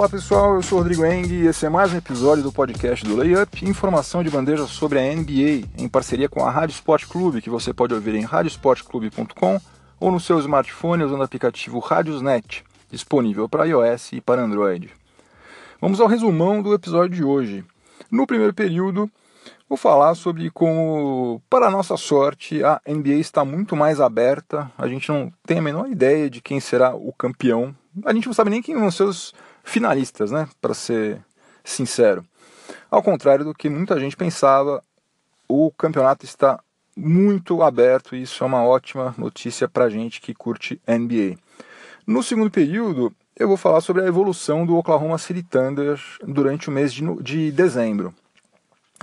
Fala pessoal, eu sou Rodrigo Eng e esse é mais um episódio do podcast do Layup, informação de bandeja sobre a NBA, em parceria com a Rádio Sport Clube, que você pode ouvir em radiosportclube.com ou no seu smartphone usando o aplicativo Radiosnet, disponível para iOS e para Android. Vamos ao resumão do episódio de hoje. No primeiro período, vou falar sobre como, para nossa sorte, a NBA está muito mais aberta. A gente não tem a menor ideia de quem será o campeão. A gente não sabe nem quem vão ser os finalistas, né? Para ser sincero. Ao contrário do que muita gente pensava, o campeonato está muito aberto e isso é uma ótima notícia para gente que curte NBA. No segundo período, eu vou falar sobre a evolução do Oklahoma City Thunder durante o mês de, de dezembro.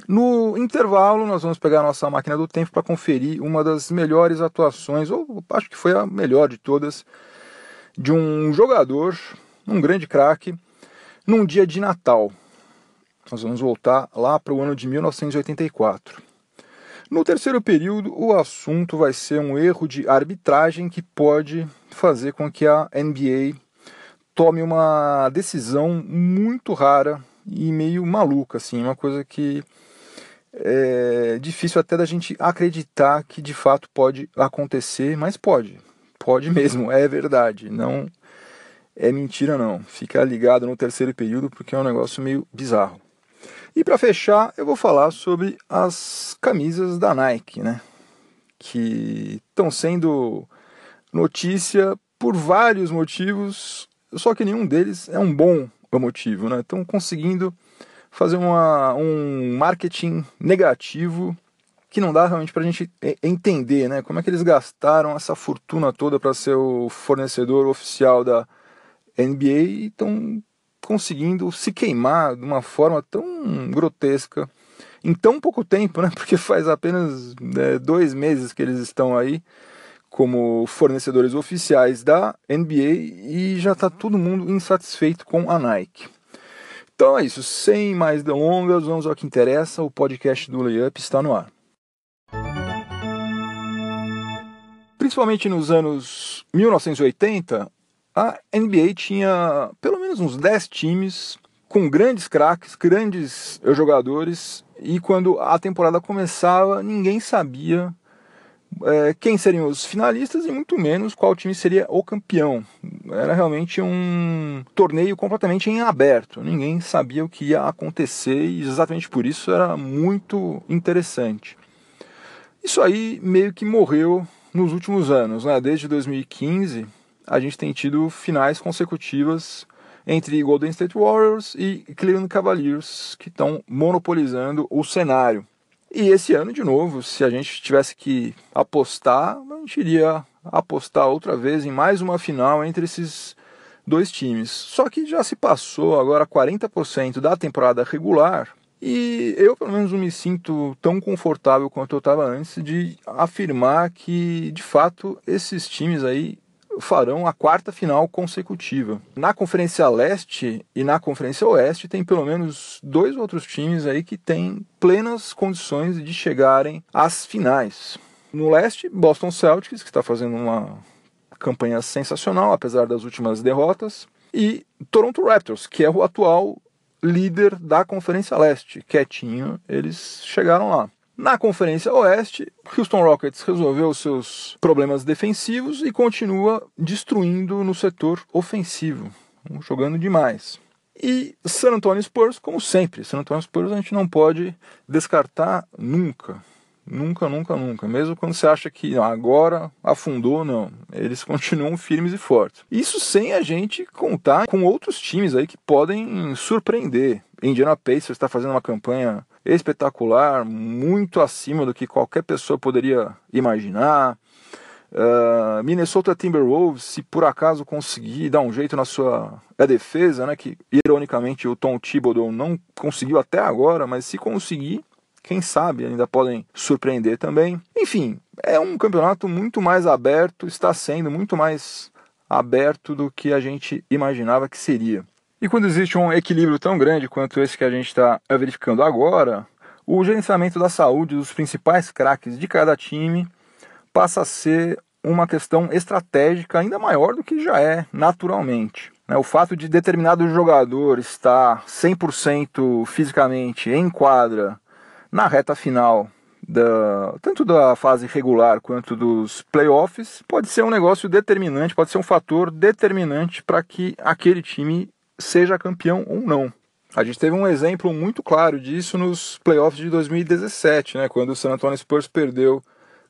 No intervalo, nós vamos pegar nossa máquina do tempo para conferir uma das melhores atuações, ou acho que foi a melhor de todas, de um jogador um grande craque, num dia de Natal. Nós vamos voltar lá para o ano de 1984. No terceiro período, o assunto vai ser um erro de arbitragem que pode fazer com que a NBA tome uma decisão muito rara e meio maluca, assim, uma coisa que é difícil até da gente acreditar que de fato pode acontecer, mas pode, pode mesmo, é verdade. Não é mentira não. Fica ligado no terceiro período porque é um negócio meio bizarro. E para fechar, eu vou falar sobre as camisas da Nike, né? Que estão sendo notícia por vários motivos, só que nenhum deles é um bom motivo, né? Estão conseguindo fazer uma, um marketing negativo que não dá realmente para a gente entender, né? Como é que eles gastaram essa fortuna toda para ser o fornecedor oficial da NBA estão conseguindo se queimar de uma forma tão grotesca em tão pouco tempo, né? Porque faz apenas né, dois meses que eles estão aí como fornecedores oficiais da NBA e já está todo mundo insatisfeito com a Nike. Então é isso, sem mais delongas, vamos ao que interessa. O podcast do Layup está no ar. Principalmente nos anos 1980, a NBA tinha pelo menos uns 10 times com grandes craques, grandes jogadores, e quando a temporada começava, ninguém sabia é, quem seriam os finalistas e muito menos qual time seria o campeão. Era realmente um torneio completamente em aberto, ninguém sabia o que ia acontecer e exatamente por isso era muito interessante. Isso aí meio que morreu nos últimos anos, né? desde 2015 a gente tem tido finais consecutivas entre Golden State Warriors e Cleveland Cavaliers, que estão monopolizando o cenário. E esse ano, de novo, se a gente tivesse que apostar, a gente iria apostar outra vez em mais uma final entre esses dois times. Só que já se passou agora 40% da temporada regular e eu, pelo menos, não me sinto tão confortável quanto eu estava antes de afirmar que, de fato, esses times aí farão a quarta final consecutiva. Na Conferência Leste e na Conferência Oeste tem pelo menos dois outros times aí que têm plenas condições de chegarem às finais. No leste, Boston Celtics, que está fazendo uma campanha sensacional, apesar das últimas derrotas, e Toronto Raptors, que é o atual líder da Conferência Leste. Quietinho, eles chegaram lá. Na Conferência Oeste, Houston Rockets resolveu seus problemas defensivos e continua destruindo no setor ofensivo, jogando demais. E San Antonio Spurs, como sempre, San Antonio Spurs a gente não pode descartar nunca. Nunca, nunca, nunca. Mesmo quando você acha que agora afundou, não. Eles continuam firmes e fortes. Isso sem a gente contar com outros times aí que podem surpreender. Indiana Pacers está fazendo uma campanha espetacular, muito acima do que qualquer pessoa poderia imaginar. Uh, Minnesota Timberwolves, se por acaso conseguir dar um jeito na sua defesa, né, que ironicamente o Tom Thibodeau não conseguiu até agora, mas se conseguir, quem sabe ainda podem surpreender também. Enfim, é um campeonato muito mais aberto, está sendo muito mais aberto do que a gente imaginava que seria. E quando existe um equilíbrio tão grande quanto esse que a gente está verificando agora, o gerenciamento da saúde dos principais craques de cada time passa a ser uma questão estratégica ainda maior do que já é naturalmente. Né? O fato de determinado jogador estar 100% fisicamente em quadra na reta final da, tanto da fase regular quanto dos playoffs pode ser um negócio determinante, pode ser um fator determinante para que aquele time seja campeão ou não. A gente teve um exemplo muito claro disso nos playoffs de 2017, né, quando o San Antonio Spurs perdeu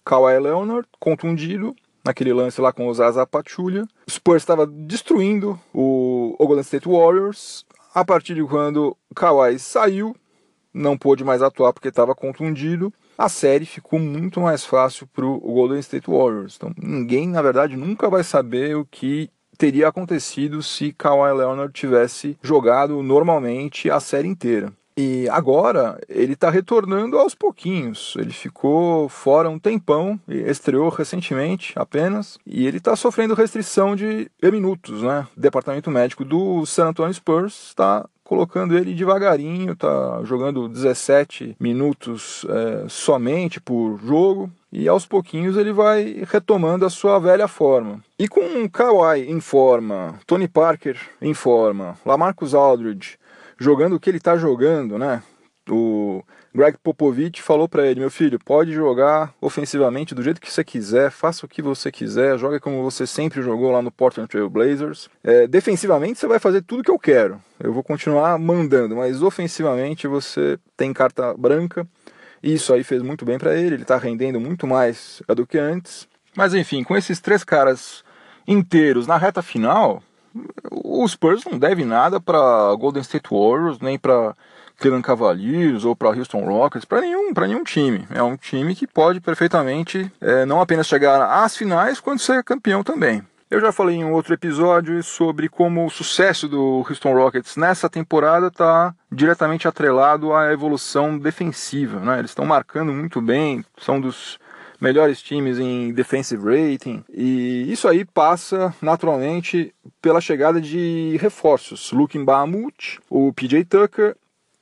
Kawhi Leonard, contundido, naquele lance lá com o Zaza Pachulia. O Spurs estava destruindo o, Golden State Warriors. A partir de quando Kawhi saiu, não pôde mais atuar porque estava contundido, a série ficou muito mais fácil para o Golden State Warriors. Então, ninguém, na verdade, nunca vai saber o que teria acontecido se Kawhi Leonard tivesse jogado normalmente a série inteira. E agora ele está retornando aos pouquinhos. Ele ficou fora um tempão, estreou recentemente apenas, e ele está sofrendo restrição de minutos, né? O departamento médico do San Antonio Spurs está colocando ele devagarinho, tá jogando 17 minutos é, somente por jogo e aos pouquinhos ele vai retomando a sua velha forma. E com Kawhi em forma, Tony Parker em forma, Lamarcus Aldridge jogando o que ele está jogando, né? O Greg Popovich falou para ele: meu filho, pode jogar ofensivamente do jeito que você quiser, faça o que você quiser, jogue como você sempre jogou lá no Portland Trail Blazers. É, defensivamente você vai fazer tudo que eu quero, eu vou continuar mandando, mas ofensivamente você tem carta branca. Isso aí fez muito bem para ele, ele está rendendo muito mais do que antes. Mas enfim, com esses três caras inteiros na reta final, o Spurs não deve nada para Golden State Warriors, nem para Cleveland Cavaliers ou para Houston Rockets, para nenhum, nenhum time. É um time que pode perfeitamente é, não apenas chegar às finais, quanto ser campeão também. Eu já falei em um outro episódio sobre como o sucesso do Houston Rockets nessa temporada está diretamente atrelado à evolução defensiva. Né? Eles estão marcando muito bem, são dos melhores times em defensive rating. E isso aí passa naturalmente pela chegada de reforços. Luke Mbamut, o PJ Tucker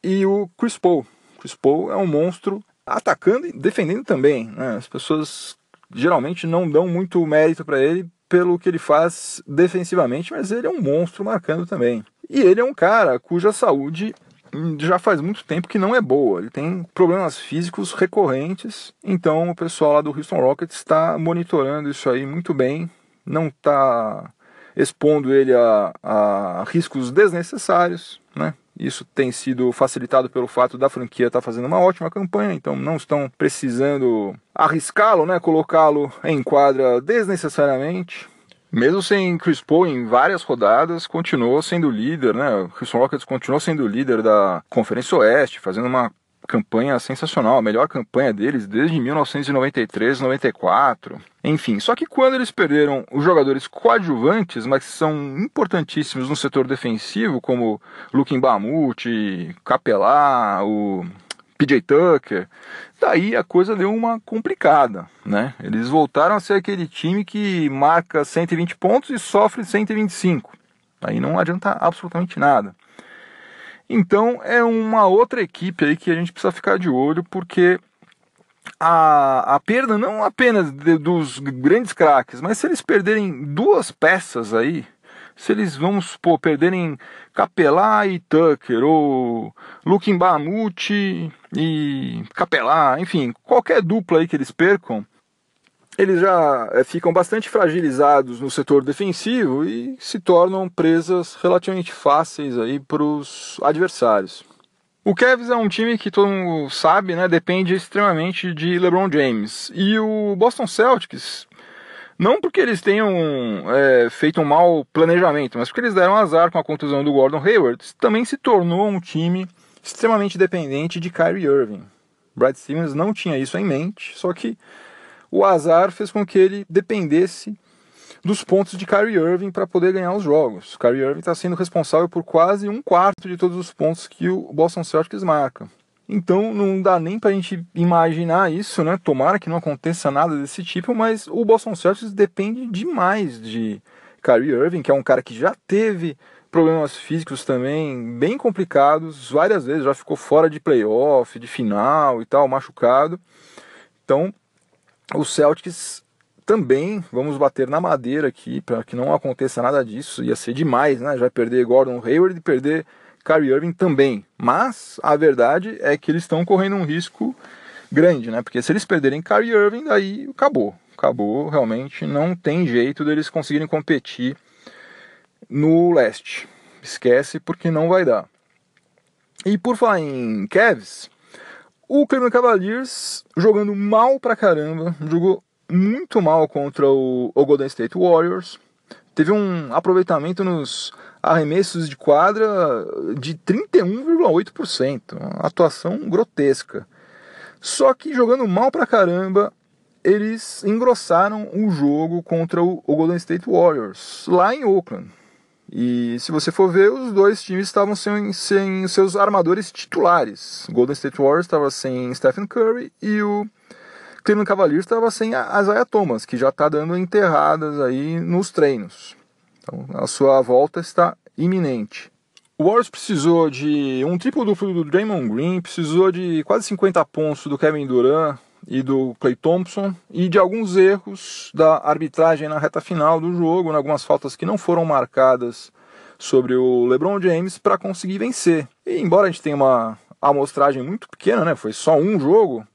e o Chris Paul. Chris Paul é um monstro atacando e defendendo também. Né? As pessoas geralmente não dão muito mérito para ele pelo que ele faz defensivamente, mas ele é um monstro marcando também. E ele é um cara cuja saúde já faz muito tempo que não é boa. Ele tem problemas físicos recorrentes. Então o pessoal lá do Houston Rockets está monitorando isso aí muito bem. Não está expondo ele a, a, riscos desnecessários, né? Isso tem sido facilitado pelo fato da franquia estar tá fazendo uma ótima campanha, então não estão precisando arriscá-lo, né? Colocá-lo em quadra desnecessariamente. Mesmo sem Chris Paul em várias rodadas, continuou sendo líder, né? O Houston Rockets continuou sendo líder da Conferência Oeste, fazendo uma campanha sensacional, a melhor campanha deles desde 1993, 94. Enfim, só que quando eles perderam os jogadores coadjuvantes, mas que são importantíssimos no setor defensivo, como Luke Mbamute, Capelá, o PJ Tucker. Daí a coisa deu uma complicada, né? Eles voltaram a ser aquele time que marca 120 pontos e sofre 125. Aí não adianta absolutamente nada. Então é uma outra equipe aí que a gente precisa ficar de olho, porque a, a perda não apenas de, dos grandes craques, mas se eles perderem duas peças aí, se eles, vamos supor, perderem Capelá e Tucker, ou Luke Mbamute e Capelá, enfim, qualquer dupla aí que eles percam, eles já é, ficam bastante fragilizados no setor defensivo e se tornam presas relativamente fáceis aí para os adversários. O Cavs é um time que todo mundo sabe, né, depende extremamente de LeBron James. E o Boston Celtics não porque eles tenham é, feito um mau planejamento, mas porque eles deram azar com a contusão do Gordon Hayward, também se tornou um time extremamente dependente de Kyrie Irving. Brad Stevens não tinha isso em mente, só que o azar fez com que ele dependesse dos pontos de Kyrie Irving para poder ganhar os jogos. Kyrie Irving está sendo responsável por quase um quarto de todos os pontos que o Boston Celtics marca. Então não dá nem para a gente imaginar isso, né? Tomara que não aconteça nada desse tipo, mas o Boston Celtics depende demais de Kyrie Irving, que é um cara que já teve problemas físicos também bem complicados, várias vezes já ficou fora de playoff, de final e tal, machucado. Então, o Celtics também vamos bater na madeira aqui para que não aconteça nada disso. Ia ser demais, né? Já perder Gordon Hayward e perder Kyrie Irving também. Mas a verdade é que eles estão correndo um risco grande, né? Porque se eles perderem Kyrie Irving, daí acabou. Acabou, realmente não tem jeito deles conseguirem competir no leste. Esquece porque não vai dar. E por falar em Cavs, o Cleveland Cavaliers jogando mal pra caramba, jogou muito mal contra o, o Golden State Warriors. Teve um aproveitamento nos arremessos de quadra de 31,8%. Uma atuação grotesca. Só que jogando mal pra caramba, eles engrossaram o jogo contra o, o Golden State Warriors, lá em Oakland. E se você for ver, os dois times estavam sem, sem seus armadores titulares. Golden State Warriors estava sem Stephen Curry e o Cleveland Cavaliers estava sem a Isaiah Thomas, que já está dando enterradas aí nos treinos. Então a sua volta está iminente. O Warriors precisou de um triplo duplo do Draymond Green, precisou de quase 50 pontos do Kevin Durant e do Clay Thompson e de alguns erros da arbitragem na reta final do jogo, em algumas faltas que não foram marcadas sobre o LeBron James para conseguir vencer. E embora a gente tenha uma amostragem muito pequena, né, foi só um jogo,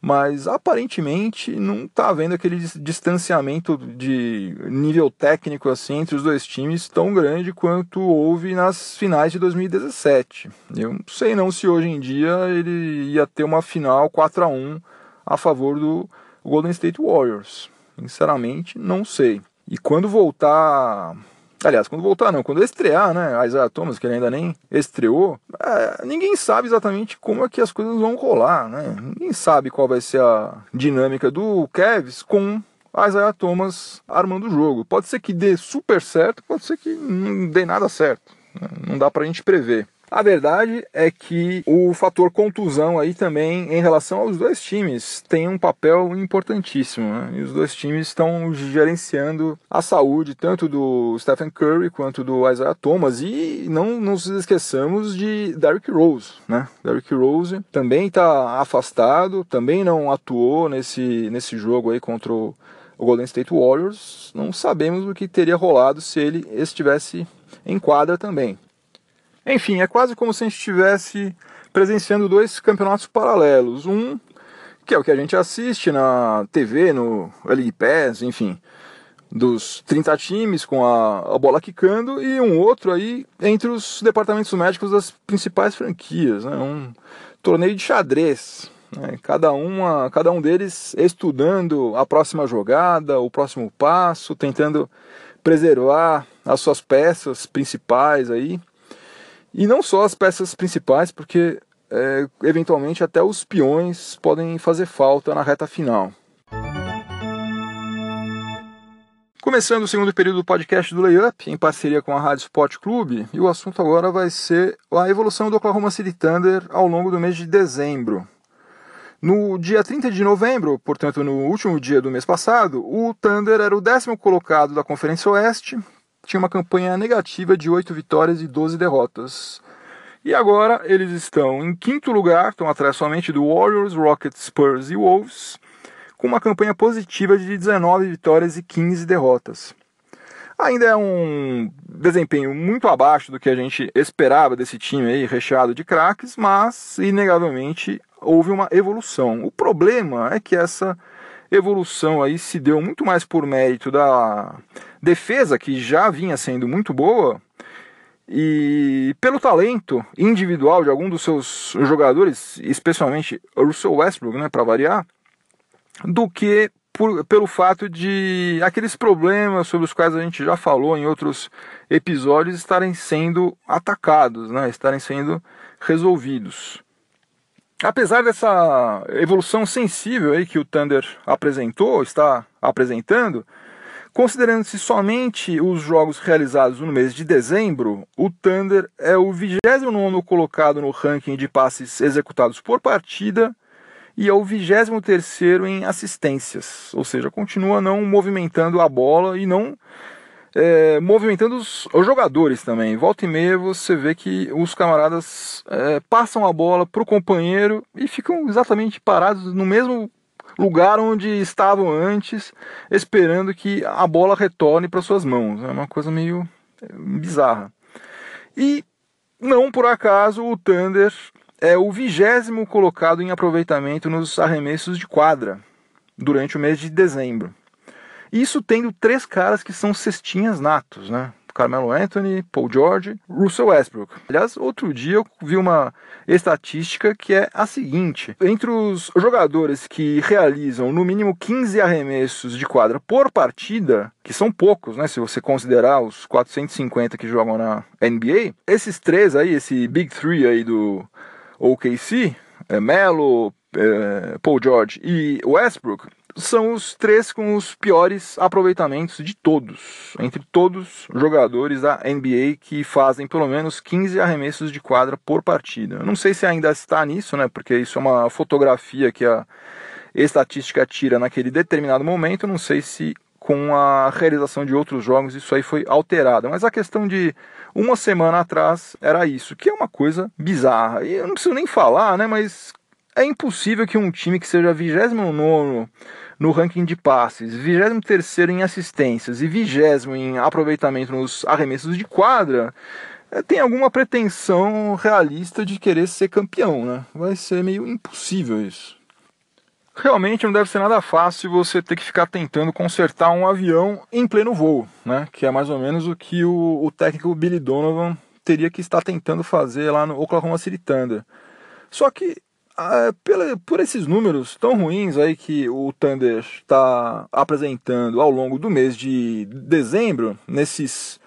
mas aparentemente não está havendo aquele distanciamento de nível técnico assim entre os dois times tão grande quanto houve nas finais de 2017. Eu não sei não se hoje em dia ele ia ter uma final 4 a 1 a favor do Golden State Warriors. Sinceramente, não sei. E quando voltar Aliás, quando voltar não, quando estrear, né, a Isaiah Thomas, que ele ainda nem estreou, é, ninguém sabe exatamente como é que as coisas vão rolar, né? Ninguém sabe qual vai ser a dinâmica do Cavs com a Isaiah Thomas armando o jogo. Pode ser que dê super certo, pode ser que não dê nada certo. Né? Não dá pra gente prever. A verdade é que o fator contusão aí também, em relação aos dois times, tem um papel importantíssimo. Né? E os dois times estão gerenciando a saúde tanto do Stephen Curry quanto do Isaiah Thomas. E não nos esqueçamos de Derrick Rose. Né? Derrick Rose também está afastado, também não atuou nesse, nesse jogo aí contra o, o Golden State Warriors. Não sabemos o que teria rolado se ele estivesse em quadra também. Enfim, é quase como se a gente estivesse presenciando dois campeonatos paralelos. Um que é o que a gente assiste na TV, no League Pass, enfim, dos 30 times com a, a, bola quicando, e um outro aí entre os departamentos médicos das principais franquias. Né? Um torneio de xadrez. Né? Cada, uma, cada um deles estudando a próxima jogada, o próximo passo, tentando preservar as suas peças principais aí. E não só as peças principais, porque é, eventualmente até os peões podem fazer falta na reta final. Começando o segundo período do podcast do Layup, em parceria com a Rádio Sport Clube, e o assunto agora vai ser a evolução do Oklahoma City Thunder ao longo do mês de dezembro. No dia 30 de novembro, portanto no último dia do mês passado, o Thunder era o décimo colocado da Conferência Oeste, tinha uma campanha negativa de 8 vitórias e 12 derrotas. E agora eles estão em quinto lugar, estão atrás somente do Warriors, Rockets, Spurs e Wolves, com uma campanha positiva de 19 vitórias e 15 derrotas. Ainda é um desempenho muito abaixo do que a gente esperava desse time aí, recheado de craques, mas inegavelmente houve uma evolução. O problema é que essa evolução aí se deu muito mais por mérito da defesa, que já vinha sendo muito boa, e pelo talento individual de algum dos seus jogadores, especialmente Russell Westbrook, né, para variar, do que por, pelo fato de aqueles problemas sobre os quais a gente já falou em outros episódios estarem sendo atacados, né, estarem sendo resolvidos. Apesar dessa evolução sensível aí que o Thunder apresentou, está apresentando, considerando-se somente os jogos realizados no mês de dezembro, o Thunder é o 29 colocado no ranking de passes executados por partida e é o 23 em assistências, ou seja, continua não movimentando a bola e não é, movimentando os, os, jogadores também. Volta e meia você vê que os camaradas é, passam a bola para o companheiro e ficam exatamente parados no mesmo lugar onde estavam antes, esperando que a bola retorne para suas mãos. É uma coisa meio é, bizarra. E não por acaso o Thunder é o vigésimo colocado em aproveitamento nos arremessos de quadra durante o mês de dezembro. Isso tendo três caras que são cestinhas natos, né? Carmelo Anthony, Paul George, Russell Westbrook. Aliás, outro dia eu vi uma estatística que é a seguinte: entre os jogadores que realizam no mínimo 15 arremessos de quadra por partida, que são poucos, né, se você considerar os 450 que jogam na NBA, esses três aí, esse Big Three aí do OKC, é Melo, é, Paul George e Westbrook, são os três com os piores aproveitamentos de todos, entre todos os jogadores da NBA que fazem pelo menos 15 arremessos de quadra por partida. Não sei se ainda está nisso, né? Porque isso é uma fotografia que a estatística tira naquele determinado momento. Não sei se com a realização de outros jogos isso aí foi alterado. Mas a questão de uma semana atrás era isso, que é uma coisa bizarra. E eu não preciso nem falar, né? Mas é impossível que um time que seja 29 no ranking de passes, 23 em assistências e 20 em aproveitamento nos arremessos de quadra, eh, tem alguma pretensão realista de querer ser campeão, né? Vai ser meio impossível isso. Realmente não deve ser nada fácil você ter que ficar tentando consertar um avião em pleno voo, né? Que é mais ou menos o que o, o técnico Billy Donovan teria que estar tentando fazer lá no Oklahoma City Thunder. Só que ah, pela, por esses números tão ruins aí que o Thunder está apresentando ao longo do mês de dezembro, nesses,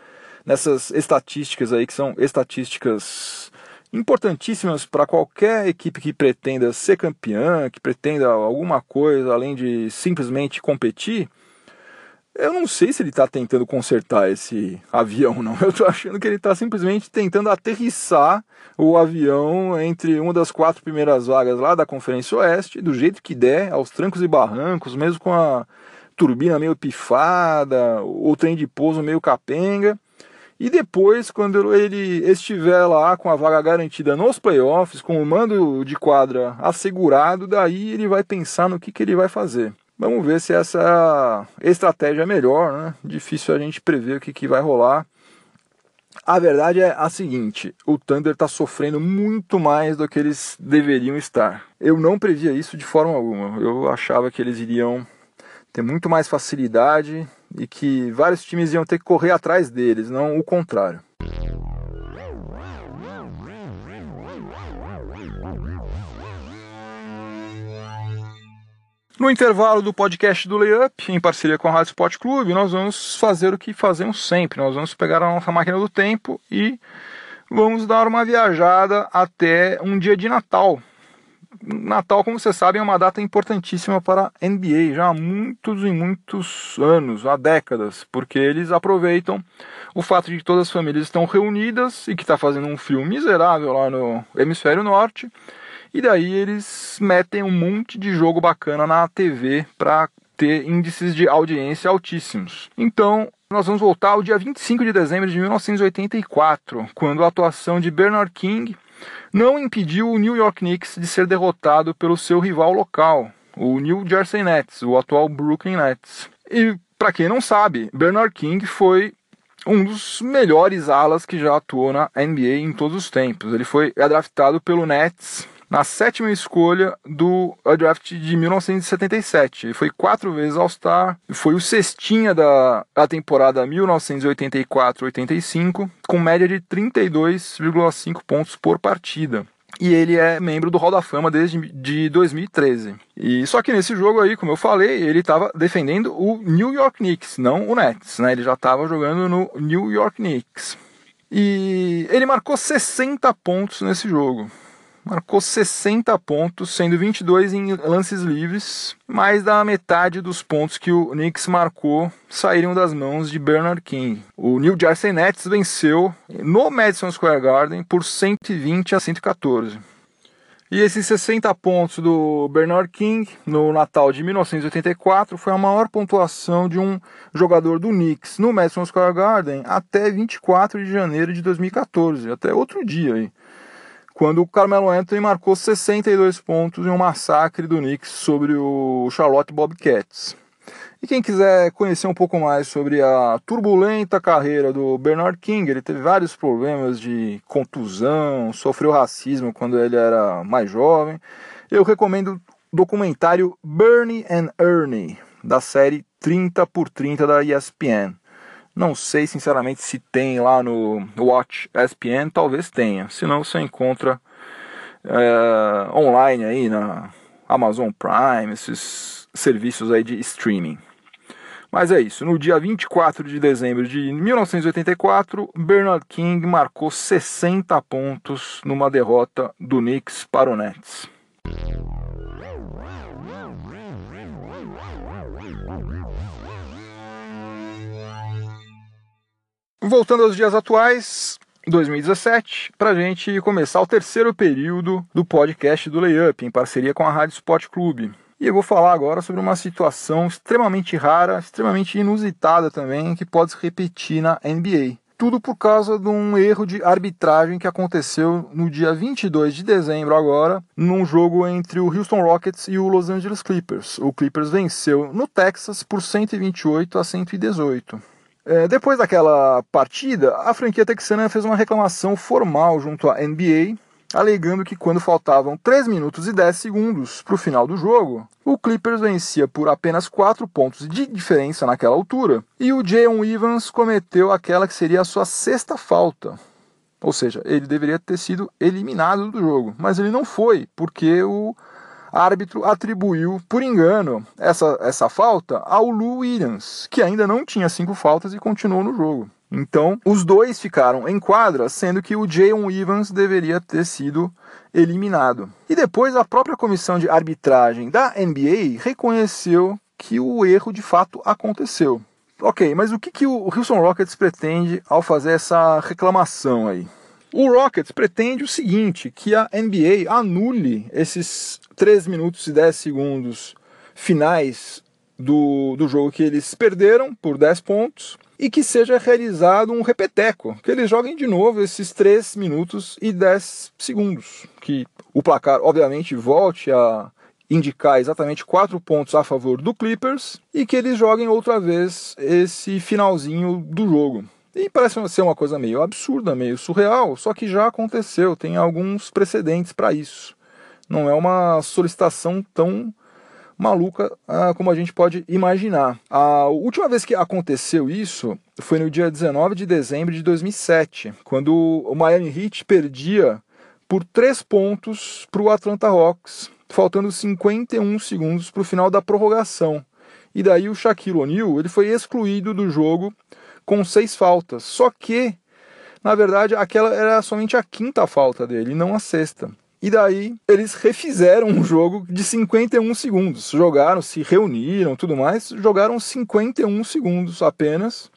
nessas estatísticas aí que são estatísticas importantíssimas para qualquer equipe que pretenda ser campeã, que pretenda alguma coisa além de simplesmente competir, eu não sei se ele está tentando consertar esse avião, não. Eu estou achando que ele está simplesmente tentando aterrissar o avião entre uma das quatro primeiras vagas lá da Conferência Oeste, do jeito que der, aos trancos e barrancos, mesmo com a turbina meio pifada, o trem de pouso meio capenga. E depois, quando ele estiver lá com a vaga garantida nos playoffs, com o mando de quadra assegurado, daí ele vai pensar no que, que ele vai fazer. Vamos ver se essa estratégia é melhor, né? Difícil a gente prever o que, que vai rolar. A verdade é a seguinte: o Thunder está sofrendo muito mais do que eles deveriam estar. Eu não previa isso de forma alguma. Eu achava que eles iriam ter muito mais facilidade e que vários times iam ter que correr atrás deles, não o contrário. No intervalo do podcast do Layup, em parceria com a Rádio Sport Clube, nós vamos fazer o que fazemos sempre. Nós vamos pegar a nossa máquina do tempo e vamos dar uma viajada até um dia de Natal. Natal, como vocês sabem, é uma data importantíssima para a NBA, já há muitos e muitos anos, há décadas, porque eles aproveitam o fato de que todas as famílias estão reunidas e que está fazendo um frio miserável lá no hemisfério norte e daí eles metem um monte de jogo bacana na TV para ter índices de audiência altíssimos. Então, nós vamos voltar ao dia 25 de dezembro de 1984, quando a atuação de Bernard King não impediu o New York Knicks de ser derrotado pelo seu rival local, o New Jersey Nets, o atual Brooklyn Nets. E para quem não sabe, Bernard King foi um dos melhores alas que já atuou na NBA em todos os tempos. Ele foi draftado pelo Nets na sétima escolha do draft de 1977. Ele foi quatro vezes All-Star, foi o cestinha da, da temporada 1984-85, com média de 32,5 pontos por partida e ele é membro do Hall da Fama desde de 2013. E só que nesse jogo aí, como eu falei, ele estava defendendo o New York Knicks, não o Nets, né? Ele já estava jogando no New York Knicks. E ele marcou 60 pontos nesse jogo marcou 60 pontos, sendo 22 em lances livres. Mais da metade dos pontos que o Knicks marcou saíram das mãos de Bernard King. O New Jersey Nets venceu no Madison Square Garden por 120 a 114. E esses 60 pontos do Bernard King no Natal de 1984 foi a maior pontuação de um jogador do Knicks no Madison Square Garden até 24 de janeiro de 2014, até outro dia aí quando o Carmelo Anthony marcou 62 pontos em um massacre do Knicks sobre o Charlotte Bobcats. E quem quiser conhecer um pouco mais sobre a turbulenta carreira do Bernard King, ele teve vários problemas de contusão, sofreu racismo quando ele era mais jovem. Eu recomendo o documentário Bernie and Ernie, da série 30 por 30 da ESPN. Não sei sinceramente se tem lá no Watch ESPN, talvez tenha. Se não, você encontra é, online aí na Amazon Prime, esses serviços aí de streaming. Mas é isso, no dia 24 de dezembro de 1984, Bernard King marcou 60 pontos numa derrota do Knicks para o Nets. Voltando aos dias atuais, 2017, para a gente começar o terceiro período do podcast do Layup, em parceria com a Rádio Sport Clube. E eu vou falar agora sobre uma situação extremamente rara, extremamente inusitada também, que pode se repetir na NBA. Tudo por causa de um erro de arbitragem que aconteceu no dia 22 de dezembro agora, num jogo entre o Houston Rockets e o Los Angeles Clippers. O Clippers venceu no Texas por 128 a 118. É, depois daquela partida, a franquia texana fez uma reclamação formal junto à NBA, alegando que quando faltavam 3 minutos e 10 segundos para o final do jogo, o Clippers vencia por apenas 4 pontos de diferença naquela altura, e o Jayon Evans cometeu aquela que seria a sua sexta falta. Ou seja, ele deveria ter sido eliminado do jogo, mas ele não foi, porque o árbitro atribuiu, por engano, essa, essa falta ao Lou Williams, que ainda não tinha cinco faltas e continuou no jogo. Então, os dois ficaram em quadra, sendo que o Jayon Evans deveria ter sido eliminado. E depois a própria comissão de arbitragem da NBA reconheceu que o erro de fato aconteceu. Ok, mas o que, que o Houston Rockets pretende ao fazer essa reclamação aí? O Rockets pretende o seguinte: que a NBA anule esses 3 minutos e 10 segundos finais do, do jogo que eles perderam por 10 pontos e que seja realizado um repeteco, que eles joguem de novo esses 3 minutos e 10 segundos, que o placar obviamente volte a indicar exatamente 4 pontos a favor do Clippers e que eles joguem outra vez esse finalzinho do jogo. E parece ser uma coisa meio absurda, meio surreal, só que já aconteceu, tem alguns precedentes para isso. Não é uma solicitação tão maluca ah, como a gente pode imaginar. A última vez que aconteceu isso foi no dia 19 de dezembro de 2007, quando o Miami Heat perdia por 3 pontos para o Atlanta Hawks, faltando 51 segundos para o final da prorrogação. E daí o Shaquille O'Neal ele foi excluído do jogo com seis faltas. Só que, na verdade, aquela era somente a quinta falta dele, não a sexta. E daí eles refizeram um jogo de 51 segundos. Jogaram, se reuniram, tudo mais, jogaram 51 segundos apenas.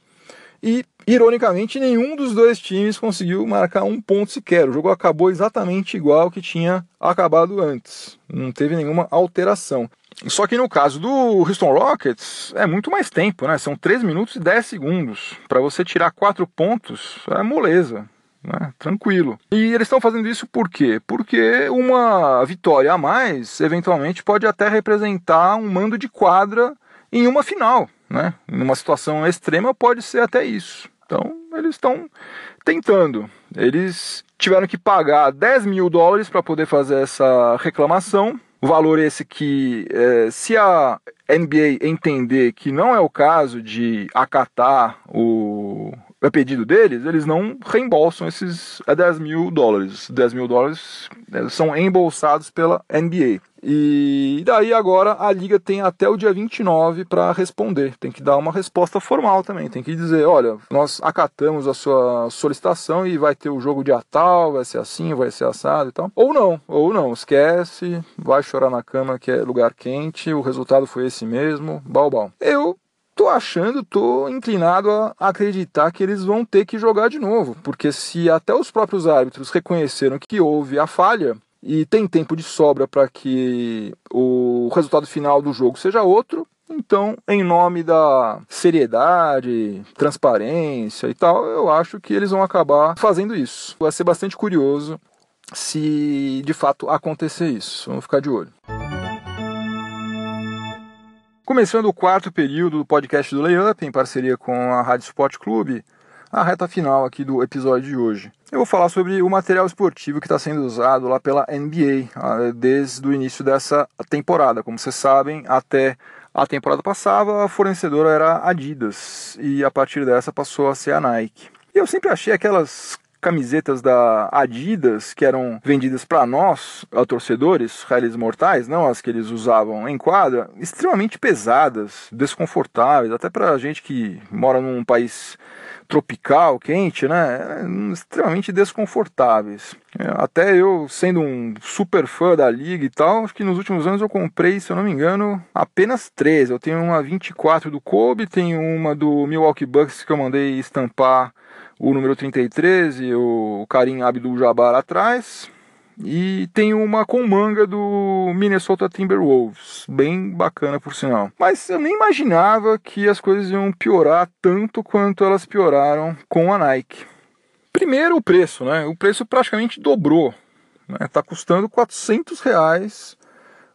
E, ironicamente, nenhum dos dois times conseguiu marcar um ponto sequer. O jogo acabou exatamente igual que tinha acabado antes. Não teve nenhuma alteração. Só que no caso do Houston Rockets é muito mais tempo, né? São 3 minutos e 10 segundos. Para você tirar 4 pontos é moleza. Né? Tranquilo. E eles estão fazendo isso por quê? Porque uma vitória a mais, eventualmente, pode até representar um mando de quadra em uma final. Né? Numa situação extrema, pode ser até isso. Então, eles estão tentando. Eles tiveram que pagar 10 mil dólares para poder fazer essa reclamação o valor esse que, é, se a NBA entender que não é o caso de acatar o, o pedido deles, eles não reembolsam esses 10 mil dólares. 10 mil dólares é, são reembolsados pela NBA. E daí agora a liga tem até o dia 29 para responder. Tem que dar uma resposta formal também. Tem que dizer, olha, nós acatamos a sua solicitação e vai ter o jogo dia tal, vai ser assim, vai ser assado e tal. Ou não, ou não, esquece, vai chorar na cama que é lugar quente, o resultado foi esse mesmo, balbal. Eu tô achando, tô inclinado a acreditar que eles vão ter que jogar de novo, porque se até os próprios árbitros reconheceram que houve a falha, e tem tempo de sobra para que o resultado final do jogo seja outro. Então, em nome da seriedade, transparência e tal, eu acho que eles vão acabar fazendo isso. Vai ser bastante curioso se de fato acontecer isso. Vamos ficar de olho. Começando o quarto período do podcast do Layup, em parceria com a Rádio Sport Clube, a reta final aqui do episódio de hoje. Eu vou falar sobre o material esportivo que está sendo usado lá pela NBA ah, desde o início dessa temporada. Como vocês sabem, até a temporada passada a fornecedora era Adidas e a partir dessa passou a ser a Nike. E eu sempre achei aquelas camisetas da Adidas que eram vendidas para nós, torcedores, réis mortais, não as que eles usavam em quadra, extremamente pesadas, desconfortáveis, até para a gente que mora num país tropical, quente, né? Extremamente desconfortáveis. Até eu, sendo um super fã da liga e tal, acho que nos últimos anos eu comprei, se eu não me engano, apenas três. Eu tenho uma 24 do Kobe, tenho uma do Milwaukee Bucks que eu mandei estampar o número 33 e o Karim Abdul-Jabbar atrás. E tem uma com manga do Minnesota Timberwolves, bem bacana por sinal. Mas eu nem imaginava que as coisas iam piorar tanto quanto elas pioraram com a Nike. Primeiro o preço, né? O preço praticamente dobrou. Está né? Tá custando 400 reais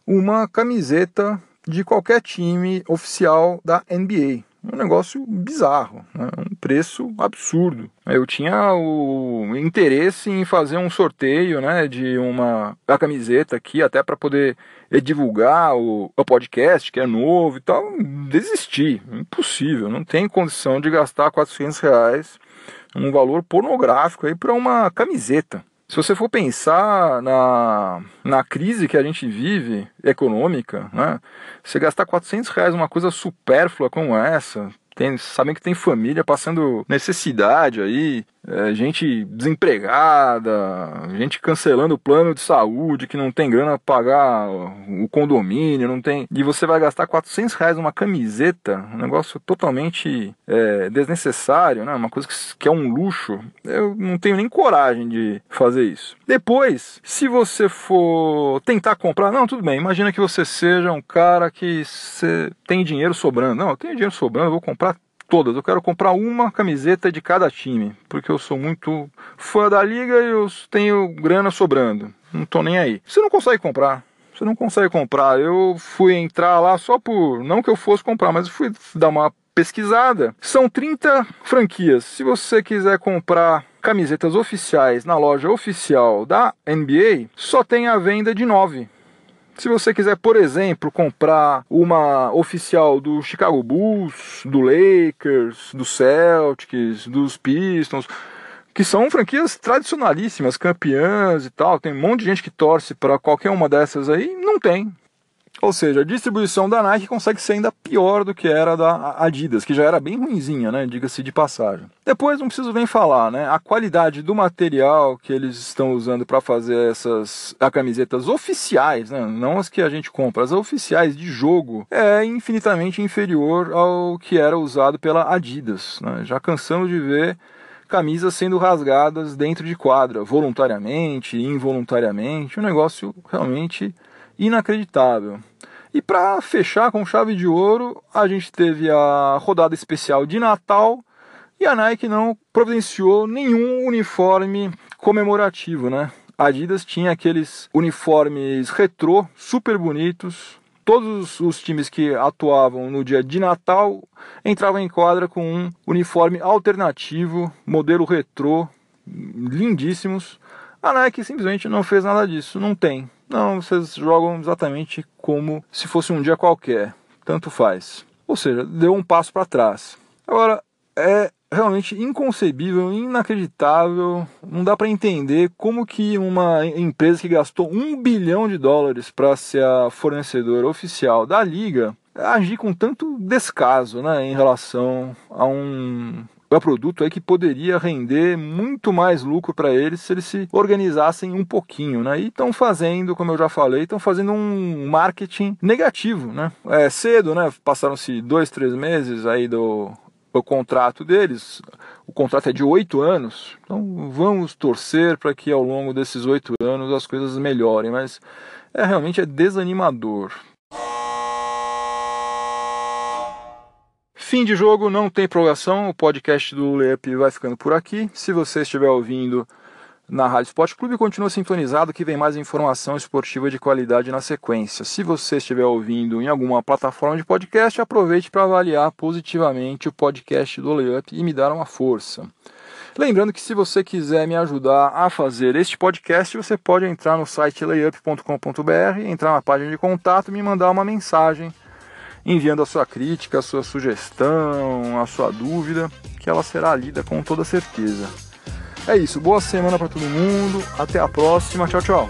uma camiseta de qualquer time oficial da NBA um negócio bizarro, né? um preço absurdo. Eu tinha o interesse em fazer um sorteio né, de uma a camiseta aqui, até para poder divulgar o, o, podcast, que é novo e tal. Desisti, impossível, não tem condição de gastar 400 reais, um valor pornográfico aí para uma camiseta. Se você for pensar na, na crise que a gente vive, econômica, né? Você gastar 400 reais numa coisa supérflua como essa, tem, sabem que tem família passando necessidade aí, é, gente desempregada, gente cancelando o plano de saúde, que não tem grana para pagar o condomínio, não tem. E você vai gastar 400 reais numa camiseta, um negócio totalmente é, desnecessário, né? uma coisa que, que é um luxo. Eu não tenho nem coragem de fazer isso. Depois, se você for tentar comprar, não, tudo bem, imagina que você seja um cara que tem dinheiro sobrando. Não, eu tenho dinheiro sobrando, eu vou comprar todas. Eu quero comprar uma camiseta de cada time, porque eu sou muito fã da liga e eu tenho grana sobrando. Não tô nem aí. Você não consegue comprar. Você não consegue comprar. Eu fui entrar lá só por. Não que eu fosse comprar, mas eu fui dar uma pesquisada. São 30 franquias. Se você quiser comprar camisetas oficiais na loja oficial da NBA, só tem a venda de 9. Se você quiser, por exemplo, comprar uma oficial do Chicago Bulls, do Lakers, do Celtics, dos Pistons, que são franquias tradicionalíssimas, campeãs e tal, tem um monte de gente que torce para qualquer uma dessas aí, não tem. Ou seja, a distribuição da Nike consegue ser ainda pior do que era da Adidas, que já era bem ruinzinha, né? Diga-se de passagem. Depois não preciso nem falar, né? A qualidade do material que eles estão usando para fazer essas camisetas oficiais, né? Não as que a gente compra, as oficiais de jogo, é infinitamente inferior ao que era usado pela Adidas. Né? Já cansamos de ver camisas sendo rasgadas dentro de quadra, voluntariamente, involuntariamente, um negócio realmente inacreditável. E para fechar com chave de ouro, a gente teve a rodada especial de Natal e a Nike não providenciou nenhum uniforme comemorativo, né? A Adidas tinha aqueles uniformes retrô, super bonitos. Todos os times que atuavam no dia de Natal entravam em quadra com um uniforme alternativo, modelo retrô, lindíssimos. A Nike simplesmente não fez nada disso, não tem. Não, vocês jogam exatamente como se fosse um dia qualquer, tanto faz. Ou seja, deu um passo para trás. Agora, é realmente inconcebível, inacreditável, não dá para entender como que uma empresa que gastou um bilhão de dólares para ser a fornecedora oficial da liga agir com tanto descaso né, em relação a um é produto aí que poderia render muito mais lucro para eles se eles se organizassem um pouquinho, né? E estão fazendo, como eu já falei, estão fazendo um marketing negativo, né? É cedo, né? Passaram-se dois, três meses aí do, do contrato deles. O contrato é de oito anos, então vamos torcer para que ao longo desses oito anos as coisas melhorem, mas é realmente é desanimador. Fim de jogo, não tem prorrogação. O podcast do Layup vai ficando por aqui. Se você estiver ouvindo na Rádio Esporte Clube. Continua sintonizado que vem mais informação esportiva de qualidade na sequência. Se você estiver ouvindo em alguma plataforma de podcast, aproveite para avaliar positivamente o podcast do Layup e me dar uma força. Lembrando que se você quiser me ajudar a fazer este podcast, você pode entrar no site layup.com.br, entrar na página de contato e me mandar uma mensagem enviando a sua crítica, a sua sugestão, a sua dúvida, que ela será lida com toda certeza. É isso, boa semana para todo mundo, até a próxima, tchau, tchau.